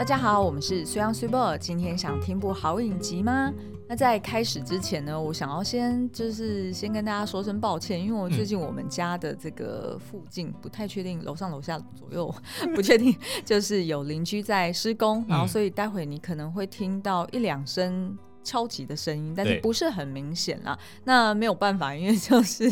大家好，我们是虽阳虽报。今天想听部好影集吗？那在开始之前呢，我想要先就是先跟大家说声抱歉，因为我最近我们家的这个附近不太确定，楼上楼下左右 不确定，就是有邻居在施工，然后所以待会你可能会听到一两声。敲击的声音，但是不是很明显啦。那没有办法，因为就是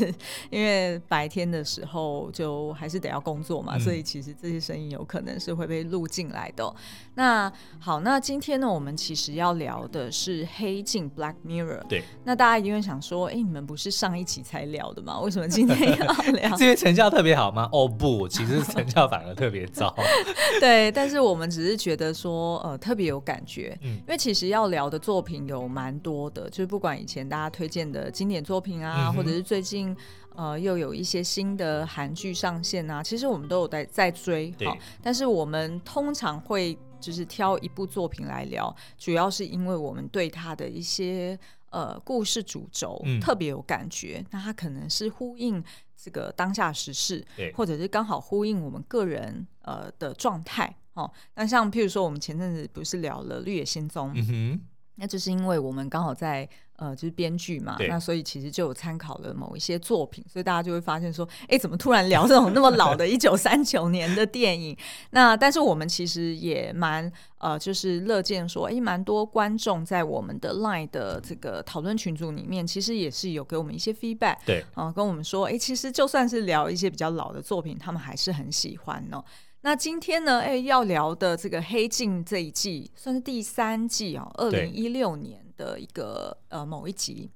因为白天的时候就还是得要工作嘛，嗯、所以其实这些声音有可能是会被录进来的。那好，那今天呢，我们其实要聊的是《黑镜》（Black Mirror）。对。那大家一定会想说，哎、欸，你们不是上一期才聊的吗？为什么今天要聊？这边成效特别好吗？哦不，其实成效反而特别糟。对，但是我们只是觉得说，呃，特别有感觉，嗯，因为其实要聊的作品有。有蛮多的，就是不管以前大家推荐的经典作品啊，嗯、或者是最近呃又有一些新的韩剧上线啊，其实我们都有在在追。对，但是我们通常会就是挑一部作品来聊，主要是因为我们对它的一些呃故事主轴特别有感觉，嗯、那它可能是呼应这个当下时事，对或者是刚好呼应我们个人呃的状态。哦，那像譬如说，我们前阵子不是聊了《绿野仙踪》？嗯哼。那就是因为我们刚好在呃，就是编剧嘛，那所以其实就有参考了某一些作品，所以大家就会发现说，哎、欸，怎么突然聊这种那么老的一九三九年的电影？那但是我们其实也蛮呃，就是乐见说，哎、欸，蛮多观众在我们的 Line 的这个讨论群组里面，其实也是有给我们一些 feedback，对，啊、呃，跟我们说，哎、欸，其实就算是聊一些比较老的作品，他们还是很喜欢呢。那今天呢，哎，要聊的这个《黑镜》这一季算是第三季哦，二零一六年的一个呃某一集。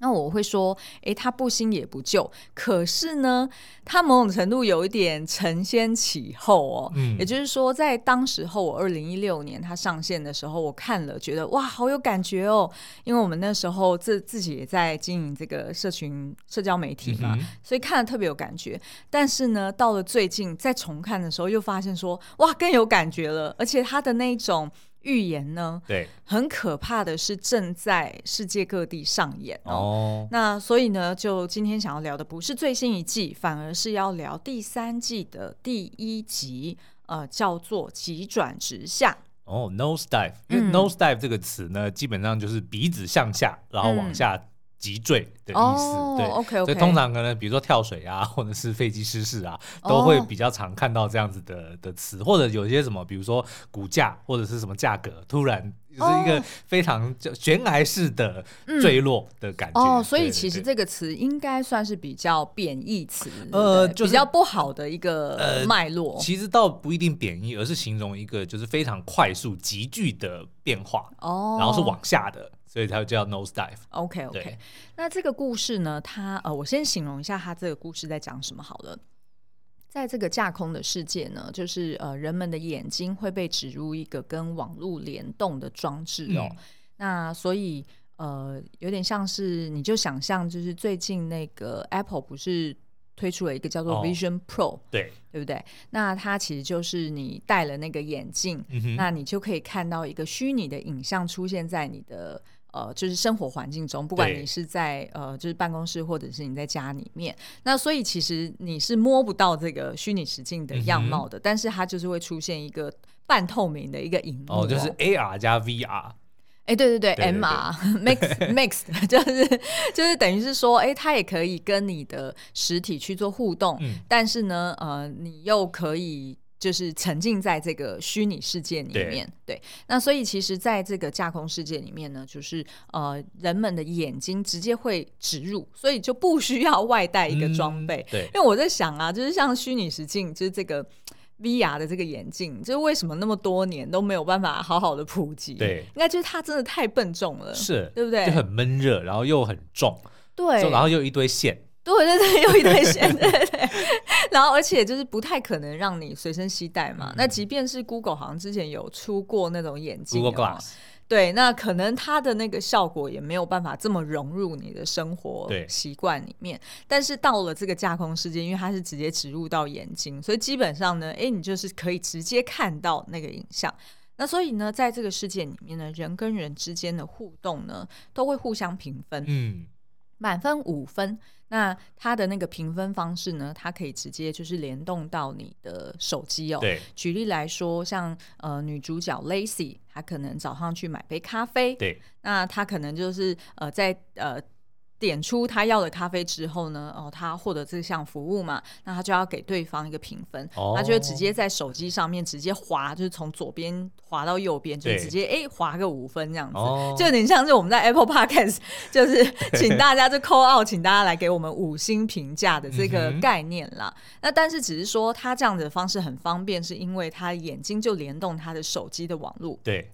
那我会说，哎，他不新也不旧，可是呢，他某种程度有一点承先启后哦。嗯，也就是说，在当时候，我二零一六年他上线的时候，我看了，觉得哇，好有感觉哦。因为我们那时候自自己也在经营这个社群社交媒体嘛，嗯，所以看了特别有感觉。但是呢，到了最近再重看的时候，又发现说，哇，更有感觉了，而且他的那种。预言呢？对，很可怕的是正在世界各地上演哦。哦，那所以呢，就今天想要聊的不是最新一季，反而是要聊第三季的第一集，呃，叫做急转直下。哦，nose dive，因为 nose dive 这个词呢，嗯、基本上就是鼻子向下，然后往下。急坠的意思，哦、对，OK，OK，所以通常可能比如说跳水啊，或者是飞机失事啊，都会比较常看到这样子的的词，或者有一些什么，比如说股价或者是什么价格突然就是一个非常悬崖式的坠落的感觉。哦，所以其实这个词应该算是比较贬义词，呃，就是、比较不好的一个脉络、呃。其实倒不一定贬义，而是形容一个就是非常快速、急剧的变化，哦，然后是往下的。所以它叫 nose dive。OK OK，那这个故事呢，它呃，我先形容一下它这个故事在讲什么好了。在这个架空的世界呢，就是呃，人们的眼睛会被植入一个跟网络联动的装置哦。嗯、那所以呃，有点像是你就想象，就是最近那个 Apple 不是。推出了一个叫做 Vision Pro，、哦、对对不对？那它其实就是你戴了那个眼镜，那你就可以看到一个虚拟的影像出现在你的呃，就是生活环境中，不管你是在呃，就是办公室或者是你在家里面。那所以其实你是摸不到这个虚拟实境的样貌的，嗯、但是它就是会出现一个半透明的一个影幕哦，就是 AR 加 VR。哎，欸、对对对，MR mix mixed 就是就是等于是说，哎，它也可以跟你的实体去做互动，嗯、但是呢，呃，你又可以就是沉浸在这个虚拟世界里面，对，对。那所以其实，在这个架空世界里面呢，就是呃，人们的眼睛直接会植入，所以就不需要外带一个装备，嗯、对。因为我在想啊，就是像虚拟实境，就是这个。VR 的这个眼镜，就是为什么那么多年都没有办法好好的普及？对，应该就是它真的太笨重了，是，对不对？就很闷热，然后又很重，对，然后又一堆线，对对对，又一堆线，对 对对。然后而且就是不太可能让你随身携带嘛。嗯、那即便是 Google 好像之前有出过那种眼镜，Google Glass。对，那可能它的那个效果也没有办法这么融入你的生活习惯里面。但是到了这个架空世界，因为它是直接植入到眼睛，所以基本上呢，哎，你就是可以直接看到那个影像。那所以呢，在这个世界里面呢，人跟人之间的互动呢，都会互相评分。嗯，满分五分，那它的那个评分方式呢，它可以直接就是联动到你的手机哦。对，举例来说，像呃女主角 Lacy，她可能早上去买杯咖啡，对，那她可能就是呃在呃。点出他要的咖啡之后呢，哦，他获得这项服务嘛，那他就要给对方一个评分，他、哦、就会直接在手机上面直接滑，就是从左边滑到右边，就直接哎滑个五分这样子，哦、就有点像是我们在 Apple Podcast，就是 请大家就 call out，请大家来给我们五星评价的这个概念啦。嗯、那但是只是说他这样子的方式很方便，是因为他眼睛就联动他的手机的网络。对。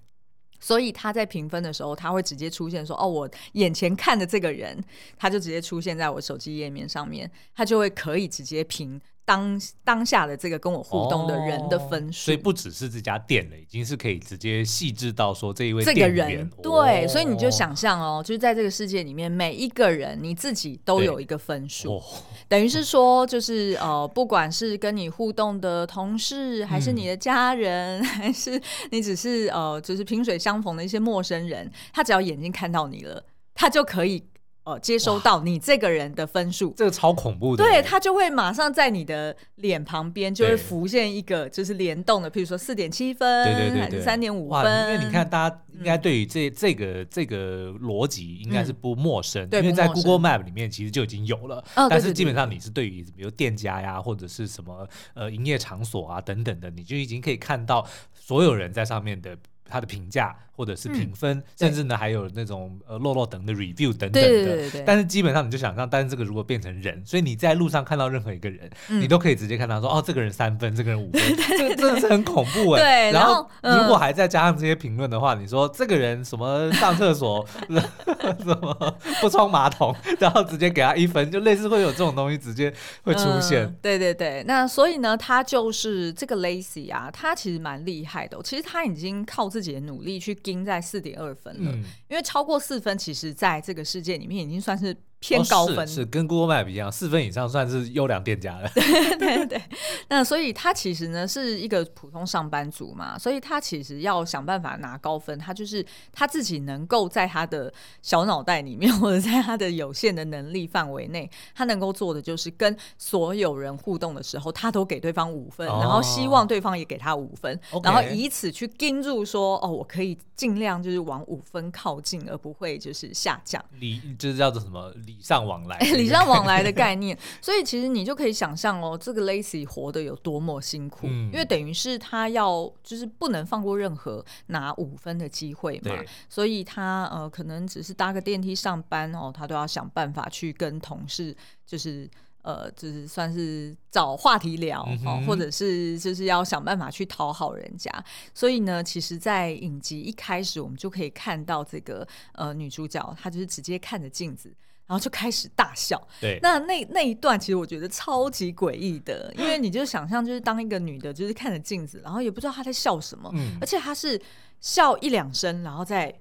所以他在评分的时候，他会直接出现说：“哦，我眼前看的这个人，他就直接出现在我手机页面上面，他就会可以直接评。”当当下的这个跟我互动的人的分数，所以不只是这家店了，已经是可以直接细致到说这一位这个人，对，所以你就想象哦，就是在这个世界里面，每一个人你自己都有一个分数，等于是说，就是呃，不管是跟你互动的同事，还是你的家人，还是你只是呃，就是萍水相逢的一些陌生人，他只要眼睛看到你了，他就可以。呃，接收到你这个人的分数，这个超恐怖的。对，他就会马上在你的脸旁边就会浮现一个，就是联动的，譬如说四点七分，对对对，还是三点五分。因为你看，大家应该对于这这个这个逻辑应该是不陌生，因为在 Google Map 里面其实就已经有了。但是基本上你是对于比如店家呀，或者是什么呃营业场所啊等等的，你就已经可以看到所有人在上面的。他的评价或者是评分，嗯、甚至呢还有那种呃落落等的 review 等等的，对对对对，但是基本上你就想象，但是这个如果变成人，所以你在路上看到任何一个人，嗯、你都可以直接看到说，哦，这个人三分，这个人五分，这个真的是很恐怖哎。对，然后如果还再加上这些评论的话，嗯、你说这个人什么上厕所 什么不冲马桶，然后直接给他一分，就类似会有这种东西直接会出现。嗯、对对对，那所以呢，他就是这个 lazy 啊，他其实蛮厉害的，其实他已经靠自己的努力去盯在四点二分了，嗯、因为超过四分，其实在这个世界里面已经算是。偏高分、哦、是，是跟 Google Map 一样，四分以上算是优良店家了。对对对，那所以他其实呢是一个普通上班族嘛，所以他其实要想办法拿高分，他就是他自己能够在他的小脑袋里面，或者在他的有限的能力范围内，他能够做的就是跟所有人互动的时候，他都给对方五分，哦、然后希望对方也给他五分，哦、然后以此去盯住说哦，我可以尽量就是往五分靠近，而不会就是下降。你就是叫做什么？礼尚往来，礼尚往来的概念，所以其实你就可以想象哦，这个 Lacy 活得有多么辛苦，嗯、因为等于是他要就是不能放过任何拿五分的机会嘛，所以他呃可能只是搭个电梯上班哦，他都要想办法去跟同事就是呃就是算是找话题聊、嗯、哦，或者是就是要想办法去讨好人家，所以呢，其实，在影集一开始我们就可以看到这个呃女主角她就是直接看着镜子。然后就开始大笑。对，那那那一段其实我觉得超级诡异的，因为你就想象就是当一个女的，就是看着镜子，然后也不知道她在笑什么，嗯、而且她是笑一两声，然后再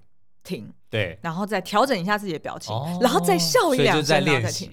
停，对，然后再调整一下自己的表情，哦、然后再笑一两声，然后再停。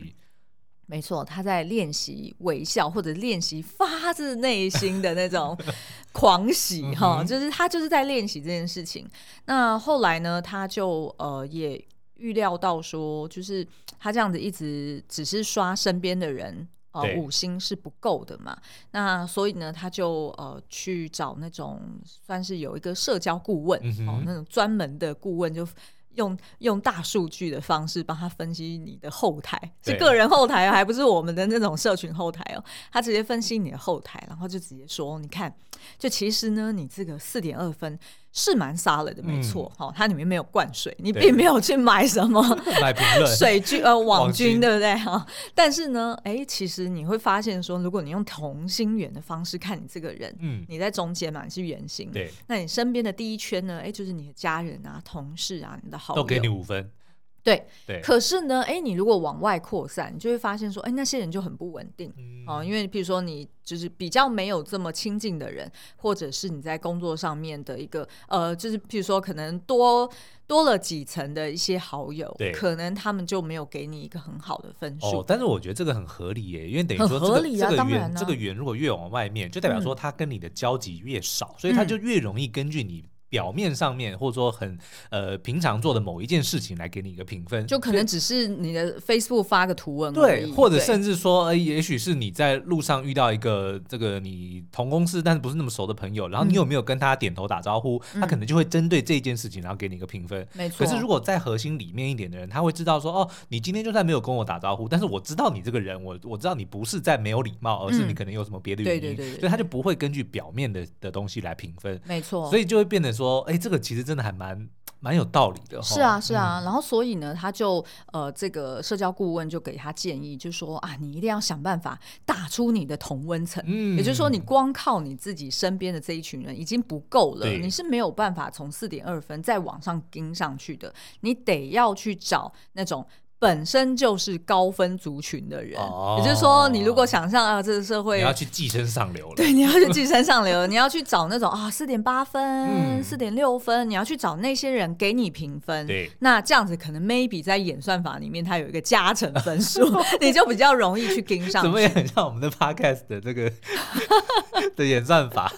没错，她在练习微笑或者练习发自内心的那种 狂喜哈、嗯，就是她就是在练习这件事情。那后来呢，她就呃也。预料到说，就是他这样子一直只是刷身边的人，呃，五星是不够的嘛。那所以呢，他就呃去找那种算是有一个社交顾问、嗯、哦，那种专门的顾问就。用用大数据的方式帮他分析你的后台，是个人后台，还不是我们的那种社群后台哦。他直接分析你的后台，然后就直接说：“你看，就其实呢，你这个四点二分是蛮 solid 的，没错。哈、嗯哦，它里面没有灌水，你并没有去买什么 水军呃网军，对不对？哈，但是呢，哎，其实你会发现说，如果你用同心圆的方式看你这个人，嗯，你在中间嘛，你是圆形，对，那你身边的第一圈呢，哎，就是你的家人啊、同事啊、你的好友。都给你五分，对对。可是呢，哎，你如果往外扩散，你就会发现说，哎，那些人就很不稳定哦、嗯，因为比如说你就是比较没有这么亲近的人，或者是你在工作上面的一个呃，就是比如说可能多多了几层的一些好友，对，可能他们就没有给你一个很好的分数。哦，但是我觉得这个很合理耶，因为等于说这个、合理啊、这个圆这个圆如果越往外面，就代表说他跟你的交集越少，嗯、所以他就越容易根据你。表面上面或者说很呃平常做的某一件事情来给你一个评分，就可能只是你的 Facebook 发个图文，对，或者甚至说，呃，也许是你在路上遇到一个这个你同公司但是不是那么熟的朋友，然后你有没有跟他点头打招呼，嗯、他可能就会针对这件事情然后给你一个评分。没错。可是如果在核心里面一点的人，他会知道说，哦，你今天就算没有跟我打招呼，但是我知道你这个人，我我知道你不是在没有礼貌，而是你可能有什么别的原因，嗯、对对对对，所以他就不会根据表面的的东西来评分。没错。所以就会变得说，哎，这个其实。真的还蛮 蛮有道理的，是啊是啊，嗯、然后所以呢，他就呃，这个社交顾问就给他建议，就说啊，你一定要想办法打出你的同温层，嗯，也就是说，你光靠你自己身边的这一群人已经不够了，你是没有办法从四点二分再往上跟上去的，你得要去找那种。本身就是高分族群的人，哦、也就是说，你如果想象啊，这个社会你要去寄生上流了，对，你要去寄生上流，你要去找那种啊，四点八分、四点六分，你要去找那些人给你评分。对，那这样子可能 maybe 在演算法里面，它有一个加成分数，你就比较容易去跟上去。怎么也很像我们的 podcast 的这个 的演算法。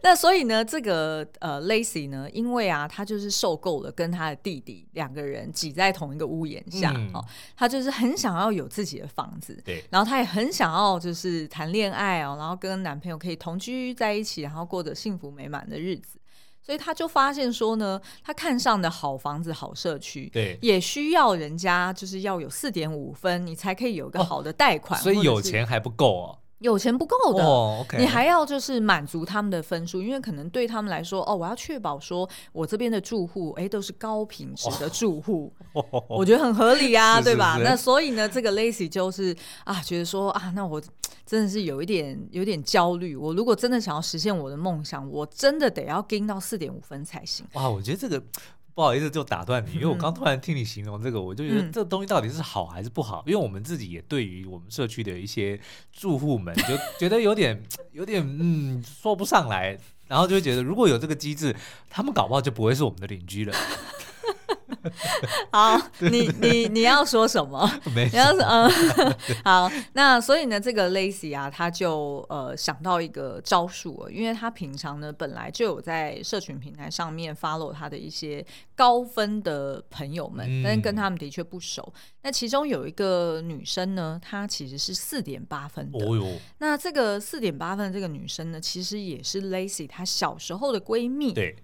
那所以呢，这个呃，Lacy 呢，因为啊，他就是受够了跟他的弟弟两个人挤在同一个屋檐下，嗯、哦，他就是很想要有自己的房子，对，然后他也很想要就是谈恋爱哦，然后跟男朋友可以同居在一起，然后过着幸福美满的日子，所以他就发现说呢，他看上的好房子、好社区，对，也需要人家就是要有四点五分，你才可以有个好的贷款，哦、所以有钱还不够哦。有钱不够的，oh, okay. 你还要就是满足他们的分数，因为可能对他们来说，哦，我要确保说我这边的住户，哎，都是高品质的住户，oh. 我觉得很合理啊，对吧？那所以呢，这个 Lacy 就是啊，觉得说啊，那我真的是有一点有一点焦虑，我如果真的想要实现我的梦想，我真的得要跟到四点五分才行。哇，我觉得这个。不好意思，就打断你，因为我刚突然听你形容这个，嗯、我就觉得这东西到底是好还是不好？因为我们自己也对于我们社区的一些住户们，就觉得有点有点嗯说不上来，然后就会觉得如果有这个机制，他们搞不好就不会是我们的邻居了。好，你你你要说什么？没你要说嗯，好，那所以呢，这个 Lacy 啊，他就呃想到一个招数，因为他平常呢本来就有在社群平台上面 follow 他的一些高分的朋友们，嗯、但是跟他们的确不熟。那其中有一个女生呢，她其实是四点八分的。那这个四点八分的这个女生呢，其实也是 Lacy 她小时候的闺蜜。对，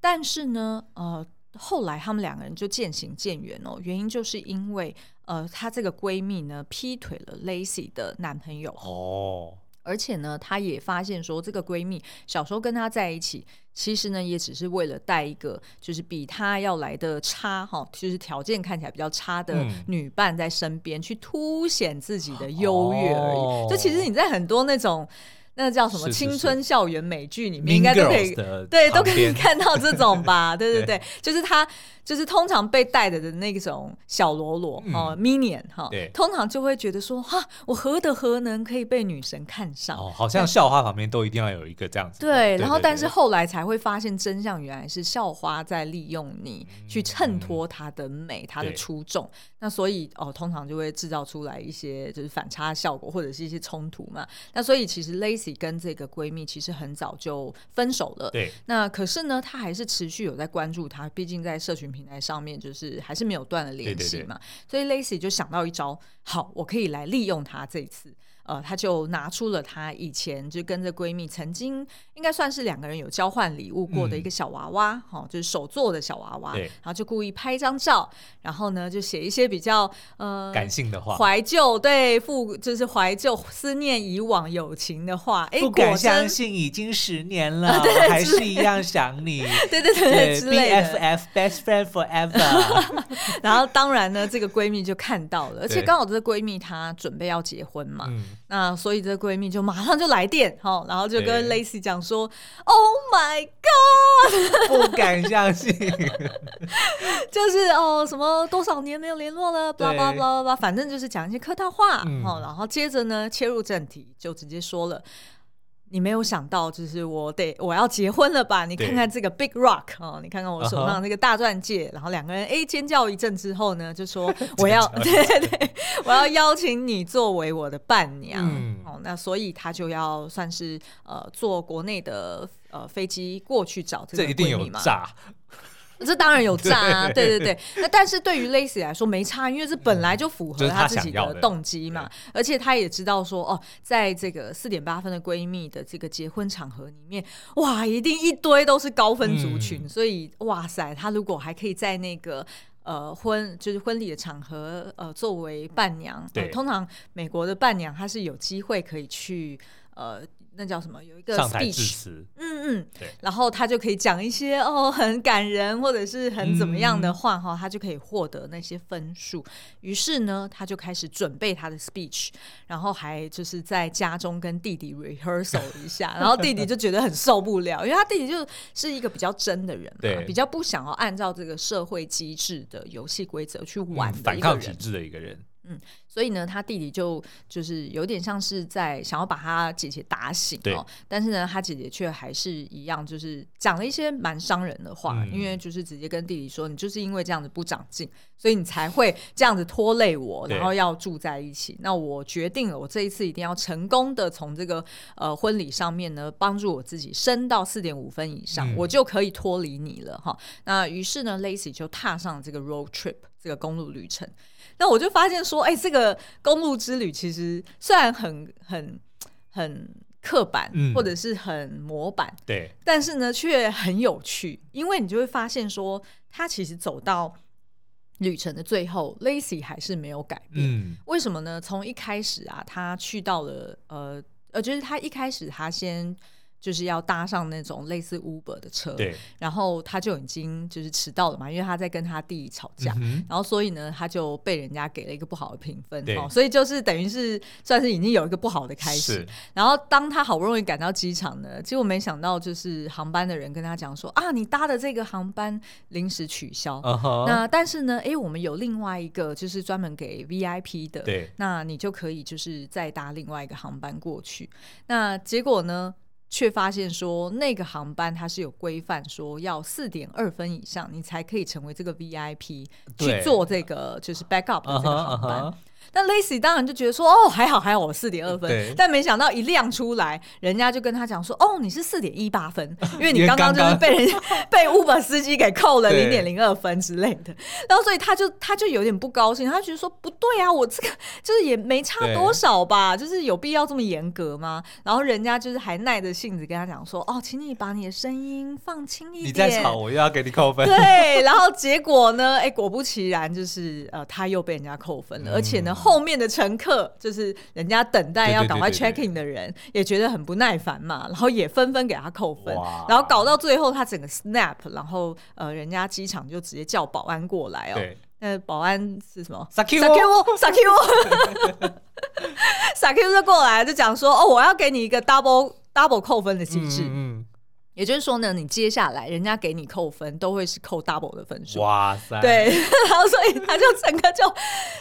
但是呢，呃。后来他们两个人就渐行渐远哦，原因就是因为呃，她这个闺蜜呢劈腿了 Lacy 的男朋友哦，而且呢，她也发现说这个闺蜜小时候跟她在一起，其实呢也只是为了带一个就是比她要来的差哈，就是条件看起来比较差的女伴在身边，嗯、去凸显自己的优越而已。哦、就其实你在很多那种。那叫什么青春校园美剧里面应该都可以，对，都可以看到这种吧？对对对，就是他。就是通常被带着的那种小喽啰哦，minion 哈，对，通常就会觉得说哈，我何德何能可以被女神看上？哦，好像校花旁边都一定要有一个这样子。对，然后但是后来才会发现真相，原来是校花在利用你去衬托她的美，她的出众。那所以哦，通常就会制造出来一些就是反差效果，或者是一些冲突嘛。那所以其实 Lacy 跟这个闺蜜其实很早就分手了。对。那可是呢，她还是持续有在关注她，毕竟在社群平台上面就是还是没有断了联系嘛，对对对，所以 Lacy 就想到一招，好，我可以来利用她这一次。呃，她就拿出了她以前就跟着闺蜜曾经应该算是两个人有交换礼物过的一个小娃娃，哈、嗯，就是手做的小娃娃，然后就故意拍一张照，然后呢就写一些比较呃感性的话，怀旧对父就是怀旧思念以往友情的话，哎，不敢相信已经十年了，啊、对对对，还是一样想你，对对对，对之类的，BFF best friend forever。然后当然呢，这个闺蜜就看到了，而且刚好这个闺蜜她准备要结婚嘛。嗯那所以这闺蜜就马上就来电，哈，然后就跟 Lacy 讲说对：“Oh my God，不敢相信，就是哦，什么多少年没有联络了，巴拉巴拉巴拉，反正就是讲一些客套话，嗯、然后接着呢切入正题，就直接说了。”你没有想到，就是我得我要结婚了吧？你看看这个 Big Rock 哦，你看看我手上这个大钻戒，然后两个人哎尖叫一阵之后呢，就说我要 对对，我要邀请你作为我的伴娘。哦，那所以他就要算是呃坐国内的。呃飞机过去找这个闺蜜嘛。这一定有诈。这当然有诈啊，对对对。那但是对于 Lacy 来说没差，因为这本来就符合她自己的动机嘛。而且她也知道说，哦，在这个四点八分的闺蜜的这个结婚场合里面，哇，一定一堆都是高分族群。嗯、所以，哇塞，她如果还可以在那个呃婚就是婚礼的场合呃作为伴娘，对、呃，通常美国的伴娘她是有机会可以去呃。那叫什么？有一个 speech，嗯嗯，对，然后他就可以讲一些哦很感人或者是很怎么样的话哈，嗯、他就可以获得那些分数。于是呢，他就开始准备他的 speech，然后还就是在家中跟弟弟 rehearsal 一下，然后弟弟就觉得很受不了，因为他弟弟就是一个比较真的人嘛，对比较不想要按照这个社会机制的游戏规则去玩的一个人，嗯、反抗体制的一个人。嗯，所以呢，他弟弟就就是有点像是在想要把他姐姐打醒哦，但是呢，他姐姐却还是一样，就是讲了一些蛮伤人的话，嗯、因为就是直接跟弟弟说，你就是因为这样子不长进，所以你才会这样子拖累我，然后要住在一起。那我决定了，我这一次一定要成功的从这个呃婚礼上面呢，帮助我自己升到四点五分以上，嗯、我就可以脱离你了哈。那于是呢，Lacy 就踏上这个 road trip 这个公路旅程。那我就发现说，哎、欸，这个公路之旅其实虽然很很很刻板，嗯、或者是很模板，对，但是呢，却很有趣，因为你就会发现说，他其实走到旅程的最后，Lacy 还是没有改变。嗯、为什么呢？从一开始啊，他去到了呃呃，就是他一开始他先。就是要搭上那种类似 Uber 的车，对，然后他就已经就是迟到了嘛，因为他在跟他弟弟吵架，嗯、然后所以呢，他就被人家给了一个不好的评分，对哦，所以就是等于是算是已经有一个不好的开始。然后当他好不容易赶到机场呢，结果没想到就是航班的人跟他讲说啊，你搭的这个航班临时取消，uh huh、那但是呢，哎，我们有另外一个就是专门给 VIP 的，对，那你就可以就是再搭另外一个航班过去。那结果呢？却发现说，那个航班它是有规范，说要四点二分以上，你才可以成为这个 VIP 去做这个就是 backup 的这个航班。Uh huh, uh huh. 那 Lacy 当然就觉得说，哦，还好还好，我四点二分。对但没想到一亮出来，人家就跟他讲说，哦，你是四点一八分，因为你刚刚就是被人 被 Uber 司机给扣了零点零二分之类的。然后所以他就他就有点不高兴，他觉得说不对啊，我这个就是也没差多少吧，就是有必要这么严格吗？然后人家就是还耐着性子跟他讲说，哦，请你把你的声音放轻一点。你再吵，我又要给你扣分。对，然后结果呢？哎，果不其然，就是呃，他又被人家扣分了，嗯、而且呢。后面的乘客就是人家等待要赶快 check in 的人，也觉得很不耐烦嘛，然后也纷纷给他扣分，然后搞到最后他整个 snap，然后呃，人家机场就直接叫保安过来哦，对。呃，保安是什么？Sakiwo，Sakiwo，Sakiwo 就过来就讲说，哦，我要给你一个 double double 扣分的机制。嗯嗯也就是说呢，你接下来人家给你扣分都会是扣 double 的分数。哇塞！对，然后所以他就整个就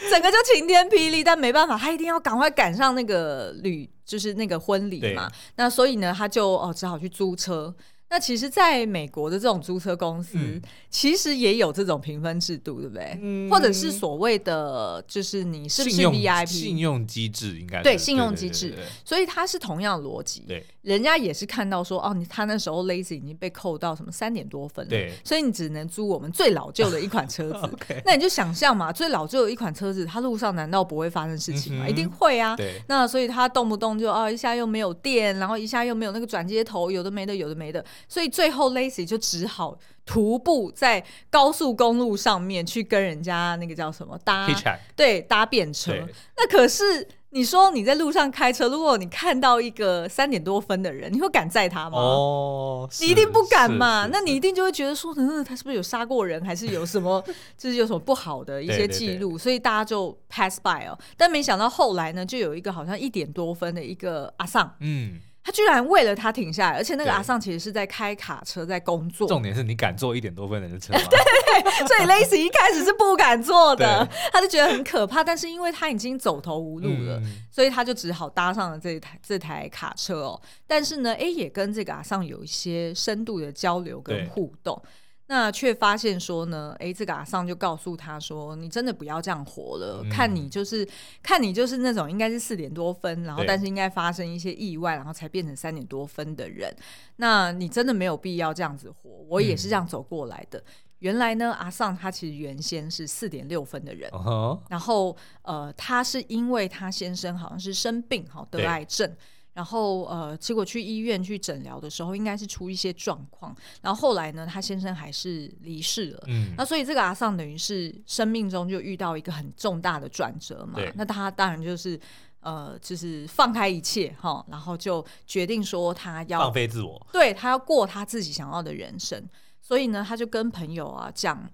整个就晴天霹雳，但没办法，他一定要赶快赶上那个旅，就是那个婚礼嘛。那所以呢，他就哦只好去租车。那其实，在美国的这种租车公司，嗯、其实也有这种评分制度，对不对？嗯、或者是所谓的，就是你是不是 VIP 信用机制，应该对信用机制。所以它是同样的逻辑。对，人家也是看到说，哦，你他那时候 lazy 已经被扣到什么三点多分了，对，所以你只能租我们最老旧的一款车子。那你就想象嘛，最老旧的一款车子，它路上难道不会发生事情吗？嗯、一定会啊。对，那所以它动不动就啊、哦，一下又没有电，然后一下又没有那个转接头，有的没的，有的没的。所以最后 Lacy 就只好徒步在高速公路上面去跟人家那个叫什么搭对搭便车。那可是你说你在路上开车，如果你看到一个三点多分的人，你会敢载他吗？哦，你一定不敢嘛。那你一定就会觉得说，嗯，他是不是有杀过人，还是有什么，就是有什么不好的一些记录？所以大家就 pass by 哦。但没想到后来呢，就有一个好像一点多分的一个阿桑，嗯。他居然为了他停下来，而且那个阿尚其实是在开卡车在工作。重点是你敢坐一点多分人的车吗？对，所以 Lacy 一开始是不敢坐的，他就觉得很可怕。但是因为他已经走投无路了，嗯、所以他就只好搭上了这台这台卡车哦。但是呢，哎，也跟这个阿尚有一些深度的交流跟互动。那却发现说呢，哎，这个阿桑就告诉他说，你真的不要这样活了，嗯、看你就是看你就是那种应该是四点多分，然后但是应该发生一些意外，然后才变成三点多分的人，那你真的没有必要这样子活。我也是这样走过来的。嗯、原来呢，阿桑他其实原先是四点六分的人，uh huh、然后呃，他是因为他先生好像是生病，好得癌症。然后呃，结果去医院去诊疗的时候，应该是出一些状况。然后后来呢，他先生还是离世了。嗯，那所以这个阿桑等于是生命中就遇到一个很重大的转折嘛。对那他当然就是呃，就是放开一切哈，然后就决定说他要放飞自我，对，他要过他自己想要的人生。所以呢，他就跟朋友啊讲。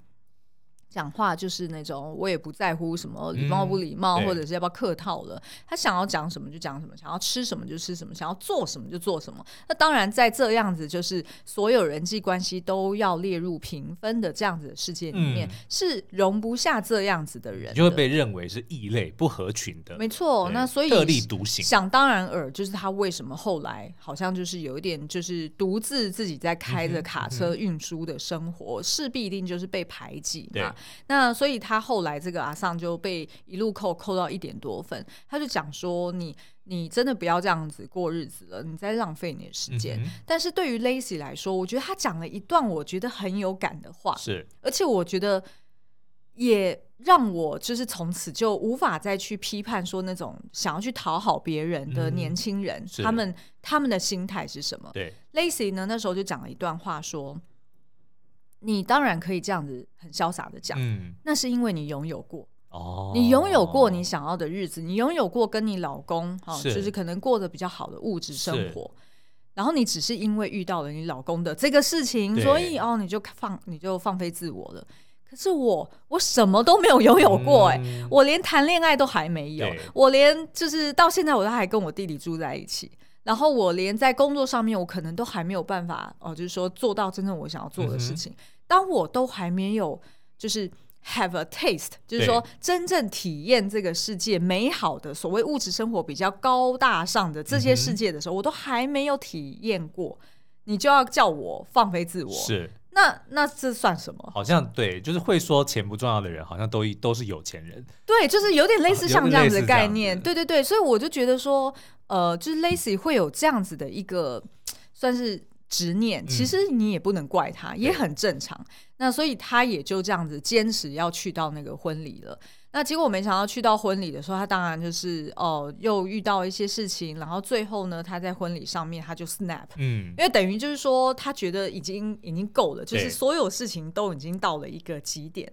讲话就是那种，我也不在乎什么礼貌不礼貌，嗯、或者是要不要客套了。他想要讲什么就讲什么，想要吃什么就吃什么，想要做什么就做什么。那当然，在这样子就是所有人际关系都要列入评分的这样子的世界里面，嗯、是容不下这样子的人的，就会被认为是异类、不合群的。没错，那所以特立独行。想当然尔，就是他为什么后来好像就是有一点，就是独自自己在开着卡车运输的生活，势、必一定就是被排挤嘛。那所以他后来这个阿尚就被一路扣扣到一点多分，他就讲说，你你真的不要这样子过日子了，你在浪费你的时间。嗯、但是对于 Lacy 来说，我觉得他讲了一段我觉得很有感的话，是，而且我觉得也让我就是从此就无法再去批判说那种想要去讨好别人的年轻人，嗯、他们他们的心态是什么？对，Lacy 呢那时候就讲了一段话说。你当然可以这样子很潇洒的讲，嗯，那是因为你拥有过。哦，你拥有过你想要的日子，你拥有过跟你老公哈，是。就是可能过得比较好的物质生活，然后你只是因为遇到了你老公的这个事情，所以哦，你就放你就放飞自我了。可是我我什么都没有拥有过哎、欸，嗯、我连谈恋爱都还没有，我连就是到现在我都还跟我弟弟住在一起。然后我连在工作上面，我可能都还没有办法哦，就是说做到真正我想要做的事情。嗯、当我都还没有就是 have a taste，就是说真正体验这个世界美好的所谓物质生活比较高大上的这些世界的时候，嗯、我都还没有体验过，你就要叫我放飞自我？是。那那这算什么？好像对，就是会说钱不重要的人，好像都都是有钱人。对，就是有点类似像这样子的概念。对对对，所以我就觉得说，呃，就是 Lacy 会有这样子的一个算是执念，其实你也不能怪他，嗯、也很正常。那所以他也就这样子坚持要去到那个婚礼了。那结果我没想到去到婚礼的时候，他当然就是哦，又遇到一些事情，然后最后呢，他在婚礼上面他就 snap，嗯，因为等于就是说他觉得已经已经够了，就是所有事情都已经到了一个极点，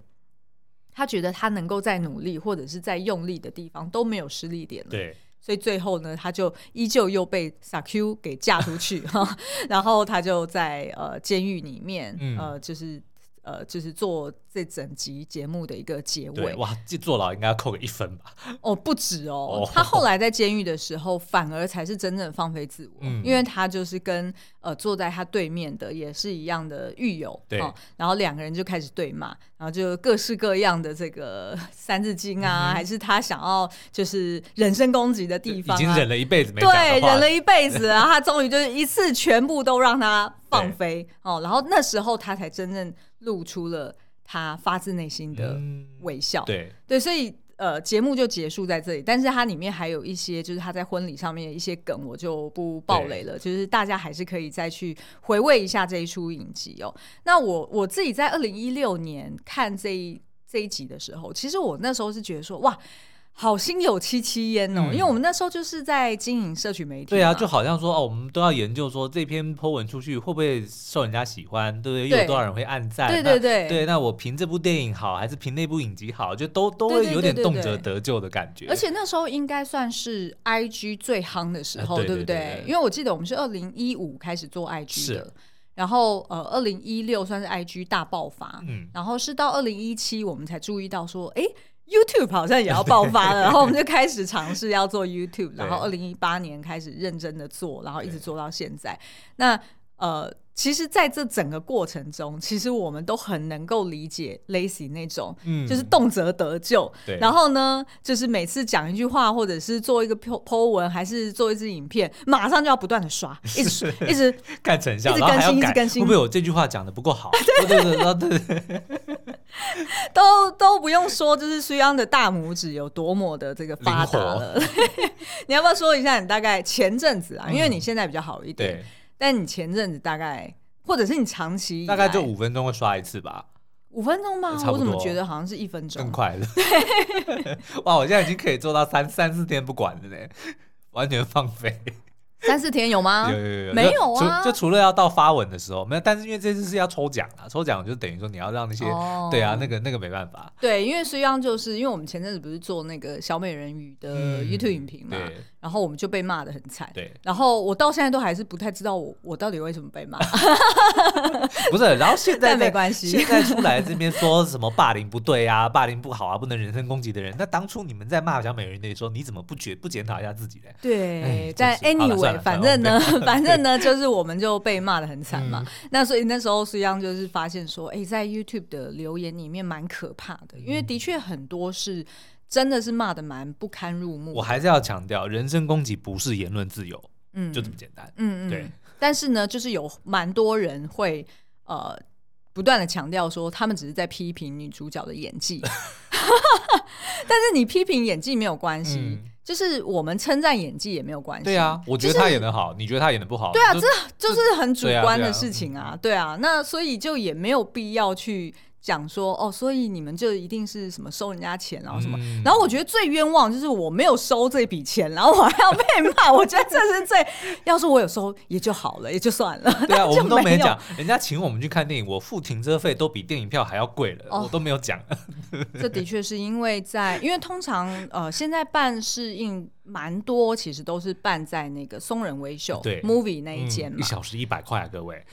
他觉得他能够再努力或者是在用力的地方都没有失力点了，对，所以最后呢，他就依旧又被 SAKU 给嫁出去哈，然后他就在呃监狱里面，嗯、呃，就是。呃，就是做这整集节目的一个结尾。哇，这坐牢应该要扣个一分吧？哦，不止哦。哦，他后来在监狱的时候，反而才是真正放飞自我，嗯、因为他就是跟呃坐在他对面的也是一样的狱友，对、哦，然后两个人就开始对骂，然后就各式各样的这个 三字经啊，嗯、还是他想要就是人身攻击的地方、啊，已经忍了一辈子没对，忍了一辈子，然后他终于就是一次全部都让他放飞哦，然后那时候他才真正。露出了他发自内心的微笑，嗯、对对，所以呃，节目就结束在这里。但是它里面还有一些，就是他在婚礼上面的一些梗，我就不爆雷了。就是大家还是可以再去回味一下这一出影集哦。那我我自己在二零一六年看这一这一集的时候，其实我那时候是觉得说，哇。好心有戚戚焉哦，嗯、因为我们那时候就是在经营社群媒体。对啊，就好像说哦，我们都要研究说这篇 po 文出去会不会受人家喜欢，对不对？又有多少人会按赞？对对对，对。那我评这部电影好，还是评那部影集好？就都都会有点动辄得咎的感觉。而且那时候应该算是 IG 最夯的时候，对不对？因为我记得我们是二零一五开始做 IG 的，然后呃，二零一六算是 IG 大爆发，嗯，然后是到二零一七我们才注意到说，哎。YouTube 好像也要爆发了，然后我们就开始尝试要做 YouTube，然后二零一八年开始认真的做，然后一直做到现在。那呃。其实，在这整个过程中，其实我们都很能够理解 Lacy 那种，嗯，就是动辄得救。对。然后呢，就是每次讲一句话，或者是做一个 po 文，还是做一支影片，马上就要不断的刷，一直一直看成效，一直更新，一直更新。会不会我这句话讲的不够好？对对对对对。都都不用说，就是苏央的大拇指有多么的这个发达了。你要不要说一下你大概前阵子啊？因为你现在比较好一点。但你前阵子大概，或者是你长期大概就五分钟会刷一次吧？五分钟吗？我怎么觉得好像是一分钟更快了？哇！我现在已经可以做到三三四天不管了呢，完全放飞。三四天有吗？有有有有，没有啊？就除了要到发文的时候没有，但是因为这次是要抽奖啊，抽奖就等于说你要让那些、哦、对啊，那个那个没办法。对，因为实际上就是因为我们前阵子不是做那个小美人鱼的 YouTube 影评嘛。嗯然后我们就被骂的很惨，对。然后我到现在都还是不太知道我我到底为什么被骂。不是，然后现在 没关系。现在出来这边说什么霸凌不对啊，霸凌不好啊，不能人身攻击的人，那当初你们在骂小美人鱼的时候，你怎么不觉不检讨一下自己呢？对，但 anyway，反正呢，反正呢，就是我们就被骂的很惨嘛。那所以那时候实际上就是发现说，哎，在 YouTube 的留言里面蛮可怕的，因为的确很多是。真的是骂的蛮不堪入目。我还是要强调，人身攻击不是言论自由，嗯，就这么简单，嗯嗯，对。但是呢，就是有蛮多人会呃不断的强调说，他们只是在批评女主角的演技。但是你批评演技没有关系，嗯、就是我们称赞演技也没有关系。对啊，我觉得他演的好，就是、你觉得他演的不好？对啊，这就是很主观的事情啊，对啊。对啊，那所以就也没有必要去。讲说哦，所以你们就一定是什么收人家钱，然后什么，嗯、然后我觉得最冤枉就是我没有收这笔钱，然后我还要被骂，我觉得这是最，要是我有收也就好了，也就算了。对啊，我们都没讲，人家请我们去看电影，我付停车费都比电影票还要贵了，哦、我都没有讲。这的确是因为在，因为通常呃现在办试映蛮多，其实都是办在那个松仁微秀对 movie 那一间嘛，一小时一百块啊，各位。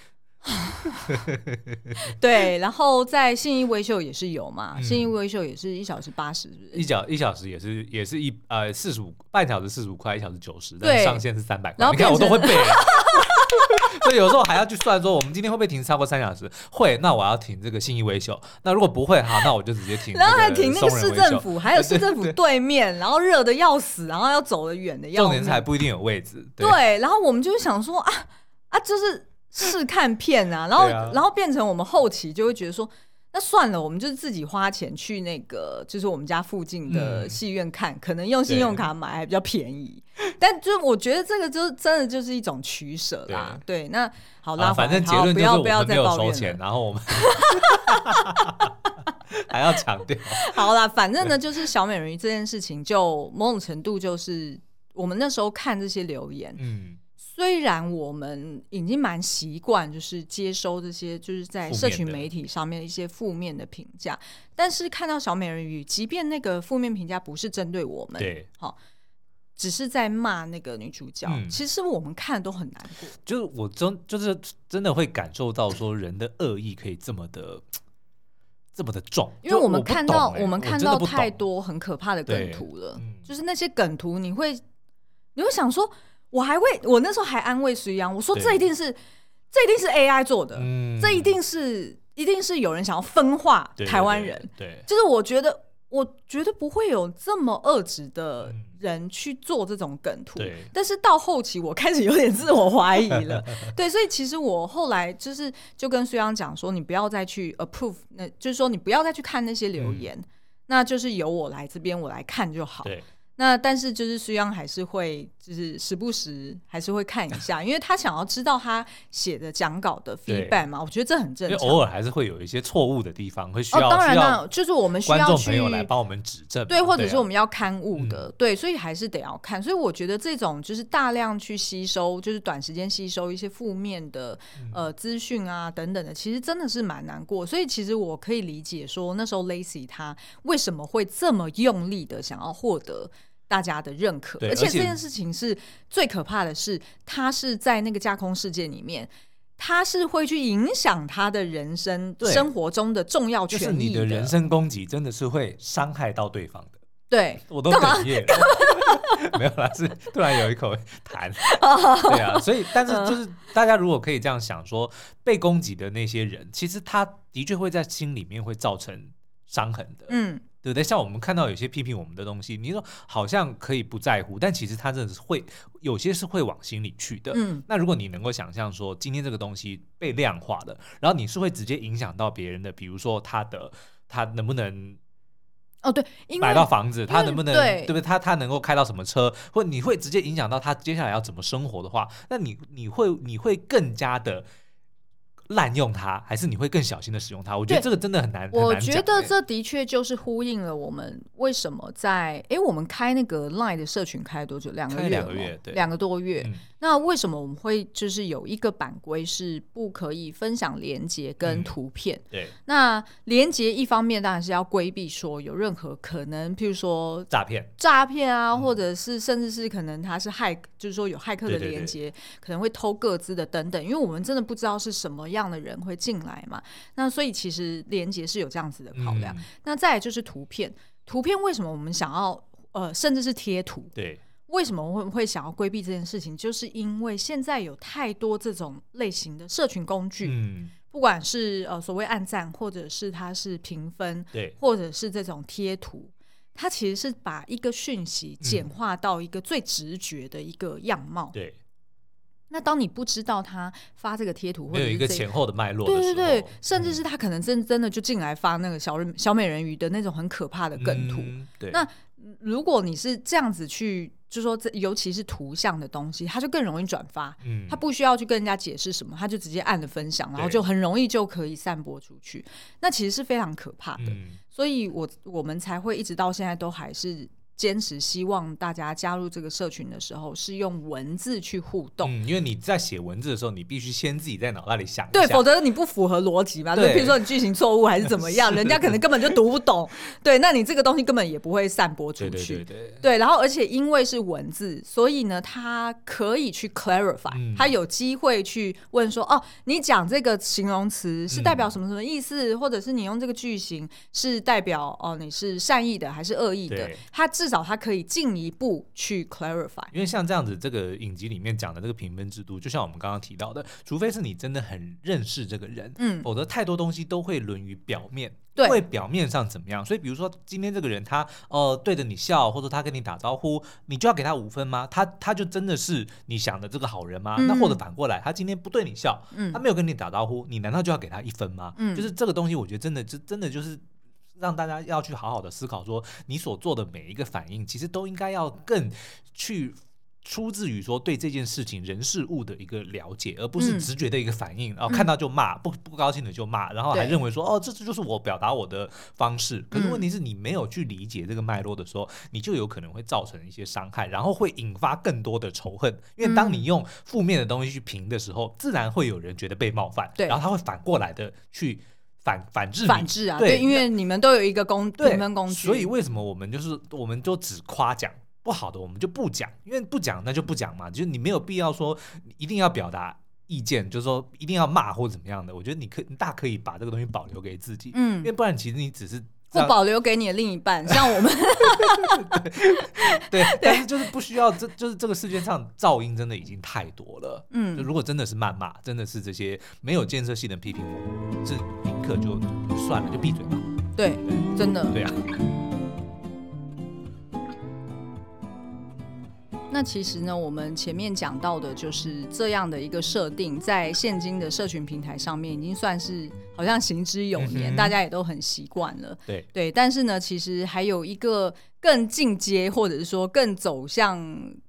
对，然后在信义威秀也是有嘛，嗯、信义威秀也是一小时八十，一小一小时也是也是一呃四十五半小时四十五块，一小时九十，但上限是三百块。然后你看我都会背，所以有时候还要去算说，我们今天会不会停超过三小时？会，那我要停这个信义威秀。那如果不会，好，那我就直接停。然后还停那个市政府，还有市政府 对面，然后热的要死，然后要走得远的要。重点是还不一定有位置。对，对，然后我们就想说啊啊，就是。试看片啊，然后、啊、然后变成我们后期就会觉得说，那算了，我们就是自己花钱去那个，就是我们家附近的戏院看，嗯、可能用信用卡买还比较便宜。但就是我觉得这个就真的就是一种取舍啦。对，对，那好啦，反正结论就是我们没有收钱，然后我们 还要强调。好啦，反正呢，就是小美人鱼这件事情，就某种程度就是我们那时候看这些留言，嗯。虽然我们已经蛮习惯，就是接收这些就是在社群媒体上面一些负面的评价，但是看到小美人鱼，即便那个负面评价不是针对我们，对，好，只是在骂那个女主角，嗯、其实我们看都很难过。就是我真就是真的会感受到说人的恶意可以这么的这么的重，因为我们看到我，欸、我们看到太多很可怕的梗图了，嗯、就是那些梗图你会你会想说。我还会，我那时候还安慰隋阳，我说这一定是，对这一定是 AI 做的，嗯、这一定是，一定是有人想要分化台湾人，对，就是我觉得，我觉得不会有这么恶质的人去做这种梗图，对。但是到后期我开始有点自我怀疑了，对，所以其实我后来就是就跟隋央讲说，你不要再去 approve，那就是说你不要再去看那些留言，嗯、那就是由我来这边我来看就好。对那但是就是隋央还是会就是时不时还是会看一下，因为他想要知道他写的讲稿的 feedback 嘛，我觉得这很正常。偶尔还是会有一些错误的地方，会需要。哦，当然了，就是我们需要去观众朋友来帮我们指正，对，或者是我们要刊物的，对，所以还是得要看。所以我觉得这种就是大量去吸收，就是短时间吸收一些负面的呃资讯啊等等的，其实真的是蛮难过。所以其实我可以理解说，那时候 Lacy 他为什么会这么用力的想要获得。大家的认可，而且这件事情是最可怕的是，他是在那个架空世界里面，他是会去影响他的人生生活中的重要权益的。就是你的人身攻击真的是会伤害到对方的。对，我都哽咽了。没有啦，是突然有一口痰。对啊，所以但是就是大家如果可以这样想说，被攻击的那些人，其实他的确会在心里面会造成伤痕的。嗯。对不对？像我们看到有些批评我们的东西，你说好像可以不在乎，但其实他真的是会有些是会往心里去的。嗯，那如果你能够想象说，今天这个东西被量化了，然后你是会直接影响到别人的，比如说他的他能不能哦对，买到房子，他能不能对，对不对？他他能够开到什么车，或你会直接影响到他接下来要怎么生活的话，那你你会你会更加的。滥用它，还是你会更小心的使用它？我觉得这个真的很难。我觉得这的确就是呼应了我们为什么在哎，我们开那个 Line 的社群开了多久？两个月，两个月，对，两个多月。嗯那为什么我们会就是有一个版规是不可以分享连接跟图片？嗯、对，那连接一方面当然是要规避说有任何可能，譬如说诈骗、诈骗啊，嗯、或者是甚至是可能他是骇，就是说有骇客的连接，可能会偷各自的等等。因为我们真的不知道是什么样的人会进来嘛。那所以其实连接是有这样子的考量。嗯、那再来就是图片，图片为什么我们想要呃，甚至是贴图？对。为什么我会会想要规避这件事情？就是因为现在有太多这种类型的社群工具，嗯，不管是呃所谓暗赞，或者是它是评分，对，或者是这种贴图，它其实是把一个讯息简化到一个最直觉的一个样貌，对。那当你不知道他发这个贴图，会有一个前后的脉络，对对对，甚至是他可能真真的就进来发那个小人小美人鱼的那种很可怕的梗图，对。那如果你是这样子去。就说这，尤其是图像的东西，它就更容易转发。嗯，他不需要去跟人家解释什么，他就直接按了分享，然后就很容易就可以散播出去。那其实是非常可怕的，嗯，所以我我们才会一直到现在都还是。坚持希望大家加入这个社群的时候是用文字去互动，嗯，因为你在写文字的时候，你必须先自己在脑袋里想对，否则你不符合逻辑嘛。对，比如说你剧情错误还是怎么样，人家可能根本就读不懂。对，那你这个东西根本也不会散播出去。对对对对。对，然后而且因为是文字，所以呢，它可以去 clarify，它有机会去问说，哦，你讲这个形容词是代表什么什么意思，或者是你用这个句型是代表哦你是善意的还是恶意的？它至少他可以进一步去 clarify，因为像这样子，这个影集里面讲的这个评分制度，就像我们刚刚提到的，除非是你真的很认识这个人，嗯，否则太多东西都会沦于表面，对，会表面上怎么样？所以比如说今天这个人他呃对着你笑，或者他跟你打招呼，你就要给他五分吗？他他就真的是你想的这个好人吗？嗯、那或者反过来，他今天不对你笑，嗯，他没有跟你打招呼，你难道就要给他一分吗？嗯，就是这个东西，我觉得真的就真的就是。让大家要去好好的思考，说你所做的每一个反应，其实都应该要更去出自于说对这件事情人事物的一个了解，而不是直觉的一个反应，然 后看到就骂，不不高兴的就骂，然后还认为说哦，这这就是我表达我的方式。可是问题是你没有去理解这个脉络的时候，你就有可能会造成一些伤害，然后会引发更多的仇恨。因为当你用负面的东西去评的时候，自然会有人觉得被冒犯，然后他会反过来的去。反反制反制啊，对，因为你们都有一个工评分工具，所以为什么我们就是我们就只夸奖不好的，我们就不讲，因为不讲那就不讲嘛，就是你没有必要说一定要表达意见，就是说一定要骂或怎么样的，我觉得你可你大可以把这个东西保留给自己，嗯，因为不然其实你只是不保留给你的另一半，像我们 对，对，但是就是不需要，这就是这个世界上噪音真的已经太多了，嗯，就如果真的是谩骂，真的是这些没有建设性的批评，是。课就算了，就闭嘴吧。对，对真的。对啊。那其实呢，我们前面讲到的就是这样的一个设定，在现今的社群平台上面，已经算是好像行之有年，嗯、大家也都很习惯了。对对，但是呢，其实还有一个更进阶，或者是说更走向，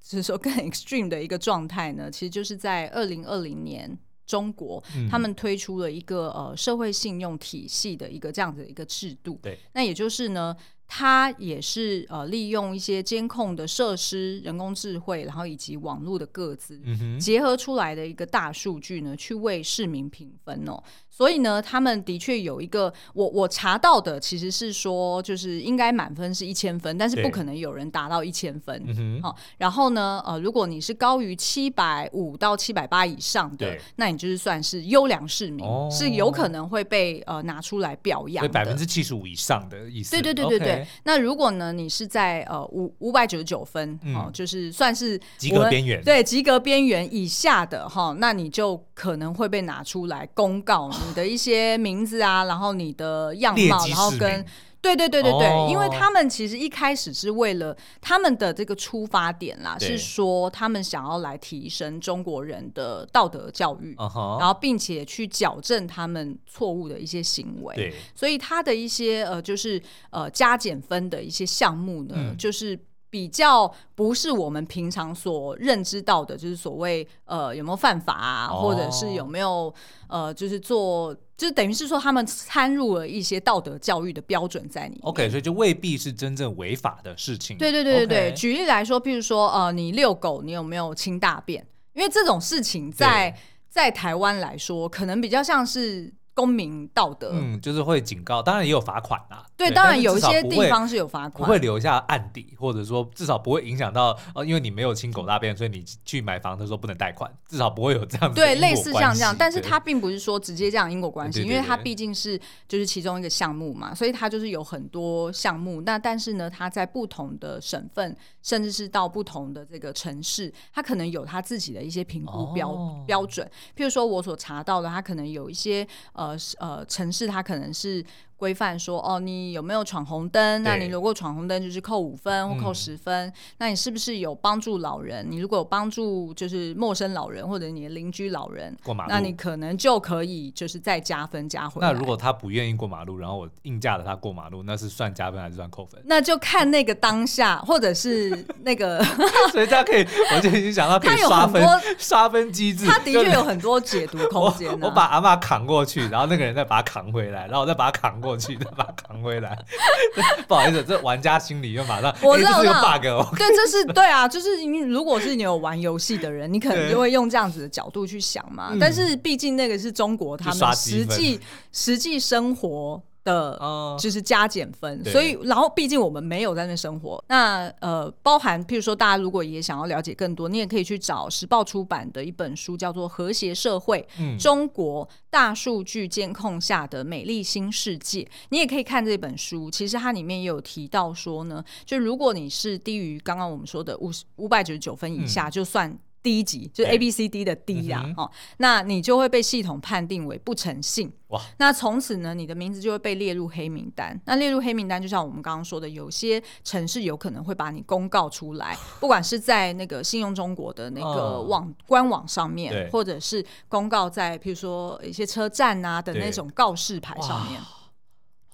就是说更 extreme 的一个状态呢，其实就是在二零二零年。中国他们推出了一个呃社会信用体系的一个这样子的一个制度，对，那也就是呢，它也是呃利用一些监控的设施、人工智慧，然后以及网络的各自、嗯、结合出来的一个大数据呢，去为市民评分哦。所以呢，他们的确有一个，我我查到的其实是说，就是应该满分是一千分，但是不可能有人达到一千分。好然后呢，呃，如果你是高于七百五到七百八以上的，那你就是算是优良市民，哦、是有可能会被呃拿出来表扬。百分之七十五以上的意思。对对对对对。对，那如果呢，你是在呃五五百九十九分，哦，就是算是及格边缘，对，及格边缘以下的哈，那你就可能会被拿出来公告你的一些名字啊，然后你的样貌，然后跟。对对对对对，哦、因为他们其实一开始是为了他们的这个出发点啦，是说他们想要来提升中国人的道德教育，然后并且去矫正他们错误的一些行为。对所以他的一些呃，就是呃加减分的一些项目呢，嗯、就是。比较不是我们平常所认知到的，就是所谓呃有没有犯法啊，哦、或者是有没有呃就是做，就是等于是说他们掺入了一些道德教育的标准在里面。OK，所以就未必是真正违法的事情。对对对对对举例来说，譬如说呃你遛狗，你有没有清大便？因为这种事情在在台湾来说，可能比较像是。公民道德，嗯，就是会警告，当然也有罚款啦。对，当然有一些地方是有罚款，不会留下案底，或者说至少不会影响到哦，因为你没有清狗大便，所以你去买房的时候不能贷款，至少不会有这样子。对，类似像这样，但是它并不是说直接这样因果关系，因为它毕竟是就是其中一个项目嘛，所以它就是有很多项目。那但是呢，它在不同的省份，甚至是到不同的这个城市，它可能有它自己的一些评估标标准。譬如说我所查到的，它可能有一些呃呃呃。城市它可能是规范说，哦，你有没有闯红灯？那你如果闯红灯，就是扣五分或扣十分。嗯、那你是不是有帮助老人？你如果有帮助，就是陌生老人或者你的邻居老人过马路，那你可能就可以就是再加分加回来。那如果他不愿意过马路，然后我硬架着他过马路，那是算加分还是算扣分？那就看那个当下，或者是那个 所以他可以，我就已经想到可以刷分，刷分机制。他的确有很多解读空间、啊。我把阿嬷扛过去，然后那个人再把他扛回来，然后我再把他扛过。过去的把它扛回来，不好意思，这玩家心里又马上，我知道、欸、这是个 bug 哦。对，这是对啊，就是你如果是你有玩游戏的人，你可能就会用这样子的角度去想嘛。对但是毕竟那个是中国，他们实际实际生活。的，就是加减分，嗯、所以，然后毕竟我们没有在那生活，那呃，包含譬如说，大家如果也想要了解更多，你也可以去找时报出版的一本书，叫做《和谐社会：嗯、中国大数据监控下的美丽新世界》，你也可以看这本书。其实它里面也有提到说呢，就如果你是低于刚刚我们说的五五百九十九分以下，嗯、就算。第一级就是 A B C D 的 D 呀，哦，那你就会被系统判定为不诚信。哇！那从此呢，你的名字就会被列入黑名单。那列入黑名单，就像我们刚刚说的，有些城市有可能会把你公告出来，不管是在那个信用中国的那个网官网上面，或者是公告在譬如说一些车站啊的那种告示牌上面。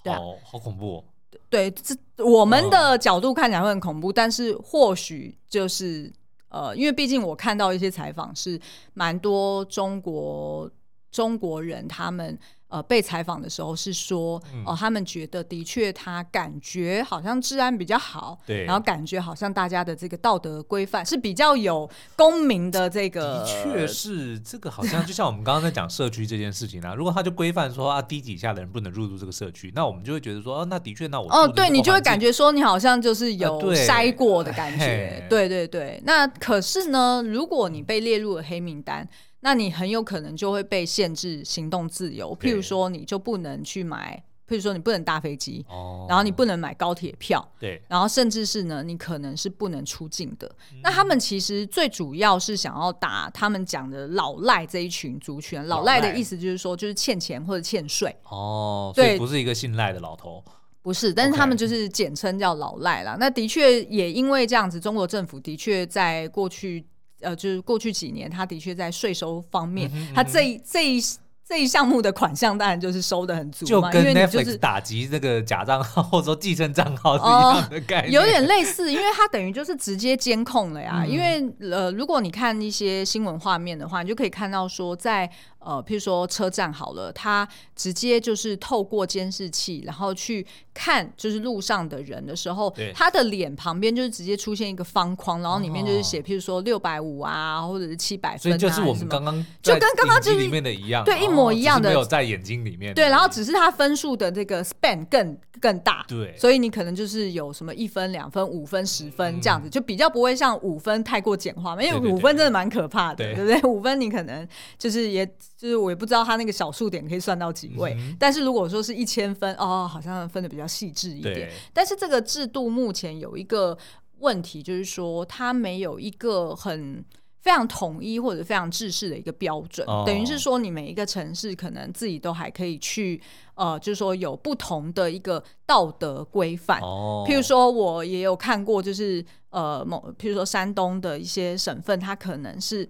对，好恐怖哦。对，这我们的角度看起来会很恐怖，但是或许就是。呃，因为毕竟我看到一些采访是蛮多中国中国人，他们呃被采访的时候是说，哦、嗯呃，他们觉得的确他感觉好像治安比较好，对，然后感觉好像大家的这个道德规范是比较有公民的这个，的确是这个好像就像我们刚刚在讲社区这件事情啊，如果他就规范说啊低几下的人不能入住这个社区，那我们就会觉得说，哦，那的确那我哦，对你就会感觉说你好像就是有筛过的感觉，呃、对，对对对，那可是呢，如果你被列入了黑名单。那你很有可能就会被限制行动自由，譬如说你就不能去买，譬如说你不能搭飞机，哦，然后你不能买高铁票，对，然后甚至是呢，你可能是不能出境的。嗯、那他们其实最主要是想要打他们讲的老赖这一群族群，老赖的意思就是说就是欠钱或者欠税哦，对，所以不是一个姓赖的老头，不是，但是他们就是简称叫老赖啦。那的确也因为这样子，中国政府的确在过去。呃，就是过去几年，他的确在税收方面，他这一这一这一项目的款项，当然就是收的很足嘛，就跟因为你就是 Netflix 打击这个假账号或者说寄生账号是一样的概念，哦，有点类似，因为它等于就是直接监控了呀。嗯、因为呃，如果你看一些新闻画面的话，你就可以看到说在。呃，譬如说车站好了，他直接就是透过监视器，然后去看就是路上的人的时候，对他的脸旁边就是直接出现一个方框，然后里面就是写，譬如说六百五啊，或者是七百分啊，所以就是我们刚刚就跟刚刚就是里面的一样，对，一模一样的，没有在眼睛里面。对，然后只是他分数的这个 span 更更大。对，所以你可能就是有什么一分、两分、五分、十分这样子，就比较不会像五分太过简化嘛。因为五分真的蛮可怕的，对不对？五分你可能就是也就是我也不知道他那个小数点可以算到几位。但是如果说是一千分，哦，好像分的比较细致一点。但是这个制度目前有一个问题，就是说它没有一个很。非常统一或者非常制式的一个标准，oh. 等于是说你每一个城市可能自己都还可以去，呃，就是说有不同的一个道德规范。Oh. 譬如说，我也有看过，就是呃，某譬如说山东的一些省份，它可能是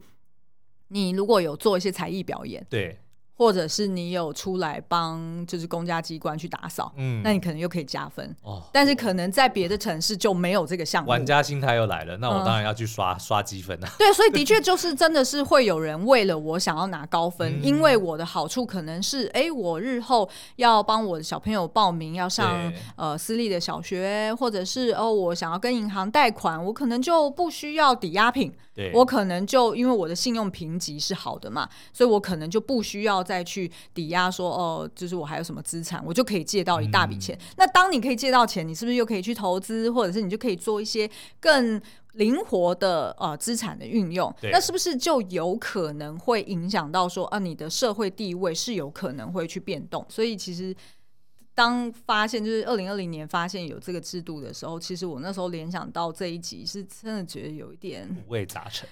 你如果有做一些才艺表演，对。或者是你有出来帮就是公家机关去打扫，嗯，那你可能又可以加分哦。但是可能在别的城市就没有这个项目。玩家心态又来了，那我当然要去刷、嗯、刷积分了。对，所以的确就是真的是会有人为了我想要拿高分，嗯、因为我的好处可能是，哎、欸，我日后要帮我的小朋友报名要上呃私立的小学，或者是哦我想要跟银行贷款，我可能就不需要抵押品。对，我可能就因为我的信用评级是好的嘛，所以我可能就不需要再去抵押说哦，就是我还有什么资产，我就可以借到一大笔钱。嗯、那当你可以借到钱，你是不是又可以去投资，或者是你就可以做一些更灵活的呃资产的运用？那是不是就有可能会影响到说啊，你的社会地位是有可能会去变动？所以其实。当发现就是二零二零年发现有这个制度的时候，其实我那时候联想到这一集，是真的觉得有一点五味杂陈。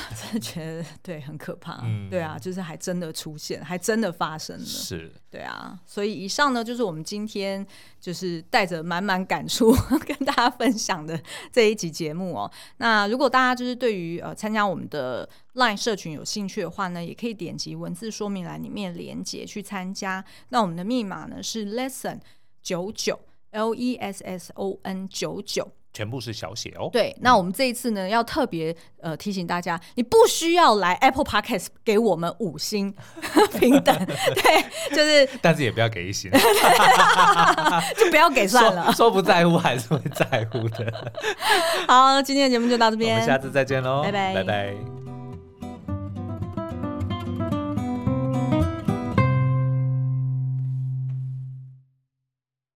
真的觉得对，很可怕，嗯、对啊，就是还真的出现，还真的发生了，是，对啊，所以以上呢，就是我们今天就是带着满满感触 跟大家分享的这一集节目哦。那如果大家就是对于呃参加我们的 LINE 社群有兴趣的话呢，也可以点击文字说明栏里面连接去参加。那我们的密码呢是 lesson 九九 L E S S O N 九九。全部是小写哦。对，那我们这一次呢，要特别呃提醒大家，你不需要来 Apple Podcast 给我们五星 平等，对，就是，但是也不要给一星，就不要给算了。说，说不在乎还是会在乎的。好，今天的节目就到这边，我们下次再见喽，拜拜，拜拜。